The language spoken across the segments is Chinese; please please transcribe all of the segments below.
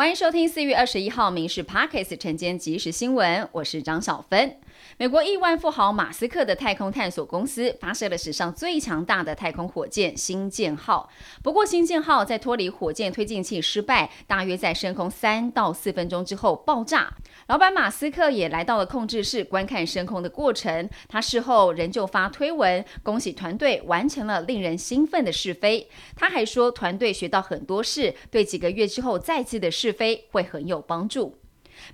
欢迎收听四月二十一号《民事 Parkes》晨间即时新闻，我是张小芬。美国亿万富豪马斯克的太空探索公司发射了史上最强大的太空火箭“星舰号”。不过，“星舰号”在脱离火箭推进器失败，大约在升空三到四分钟之后爆炸。老板马斯克也来到了控制室观看升空的过程。他事后仍旧发推文，恭喜团队完成了令人兴奋的试飞。他还说，团队学到很多事，对几个月之后再次的试飞会很有帮助。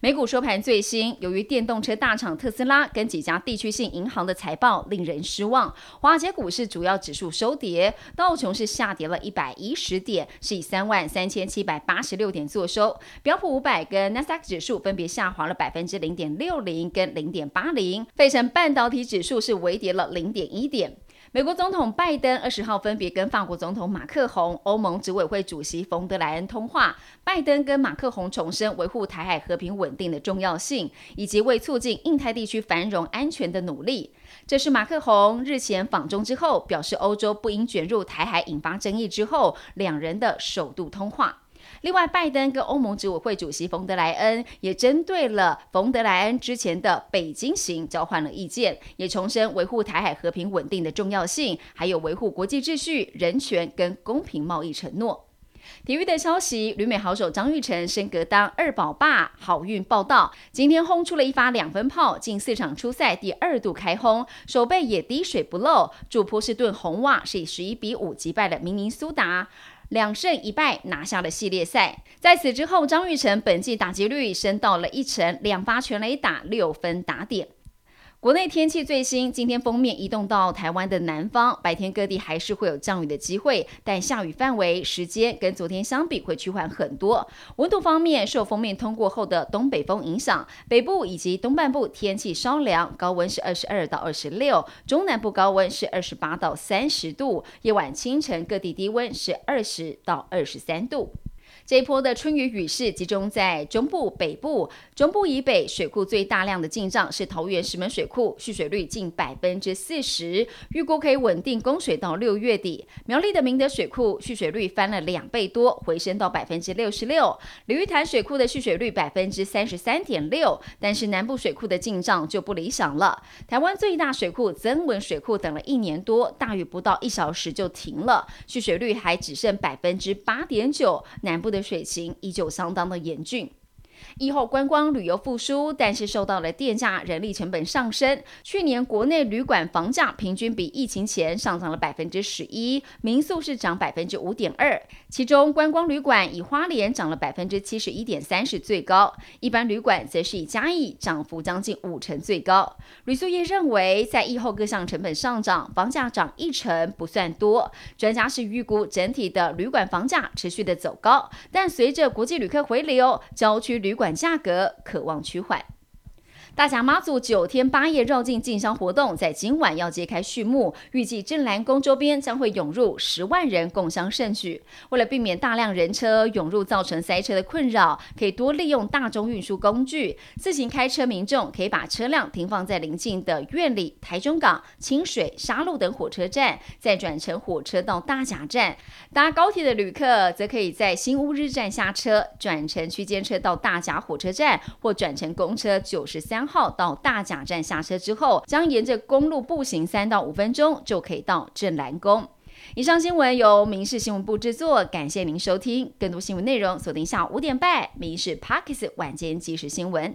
美股收盘最新，由于电动车大厂特斯拉跟几家地区性银行的财报令人失望，华尔街股市主要指数收跌，道琼是下跌了一百一十点，是以三万三千七百八十六点作收。标普五百跟纳斯达克指数分别下滑了百分之零点六零跟零点八零，费城半导体指数是微跌了零点一点。美国总统拜登二十号分别跟法国总统马克宏、欧盟执委会主席冯德莱恩通话。拜登跟马克宏重申维护台海和平稳定的重要性，以及为促进印太地区繁荣安全的努力。这是马克宏日前访中之后表示欧洲不应卷入台海引发争议之后，两人的首度通话。另外，拜登跟欧盟执委会主席冯德莱恩也针对了冯德莱恩之前的北京行交换了意见，也重申维护台海和平稳定的重要性，还有维护国际秩序、人权跟公平贸易承诺。体育的消息，旅美好手张玉成升格当二宝爸，好运报道。今天轰出了一发两分炮，近四场初赛第二度开轰，手背也滴水不漏。祝波士顿红袜是以十一比五击败了明尼苏达。两胜一败拿下了系列赛。在此之后，张玉成本季打击率升到了一成，两发全垒打，六分打点。国内天气最新，今天封面移动到台湾的南方，白天各地还是会有降雨的机会，但下雨范围、时间跟昨天相比会趋缓很多。温度方面，受封面通过后的东北风影响，北部以及东半部天气稍凉，高温是二十二到二十六，中南部高温是二十八到三十度，夜晚清晨各地低温是二十到二十三度。这一波的春雨雨势集中在中部、北部、中部以北水库最大量的进账是桃园石门水库，蓄水率近百分之四十，预估可以稳定供水到六月底。苗栗的明德水库蓄水率翻了两倍多，回升到百分之六十六。鲤鱼潭水库的蓄水率百分之三十三点六，但是南部水库的进账就不理想了。台湾最大水库增文水库等了一年多，大雨不到一小时就停了，蓄水率还只剩百分之八点九。南部的的水情依旧相当的严峻。疫后观光旅游复苏，但是受到了电价、人力成本上升。去年国内旅馆房价平均比疫情前上涨了百分之十一，民宿是涨百分之五点二，其中观光旅馆以花莲涨了百分之七十一点三是最高，一般旅馆则是以嘉义涨幅将近五成最高。旅宿业认为，在疫后各项成本上涨，房价涨一成不算多。专家是预估整体的旅馆房价持续的走高，但随着国际旅客回流，郊区旅。旅馆价格可望趋缓。大甲妈祖九天八夜绕境进香活动在今晚要揭开序幕，预计镇澜宫周边将会涌入十万人共襄盛举。为了避免大量人车涌入造成塞车的困扰，可以多利用大众运输工具。自行开车民众可以把车辆停放在邻近的苑里、台中港、清水、沙鹿等火车站，再转乘火车到大甲站。搭高铁的旅客则可以在新乌日站下车，转乘区间车到大甲火车站，或转乘公车九十三号到大甲站下车之后，将沿着公路步行三到五分钟就可以到镇澜宫。以上新闻由民事新闻部制作，感谢您收听。更多新闻内容锁定下午五点半《民事 Parkes 晚间即时新闻》。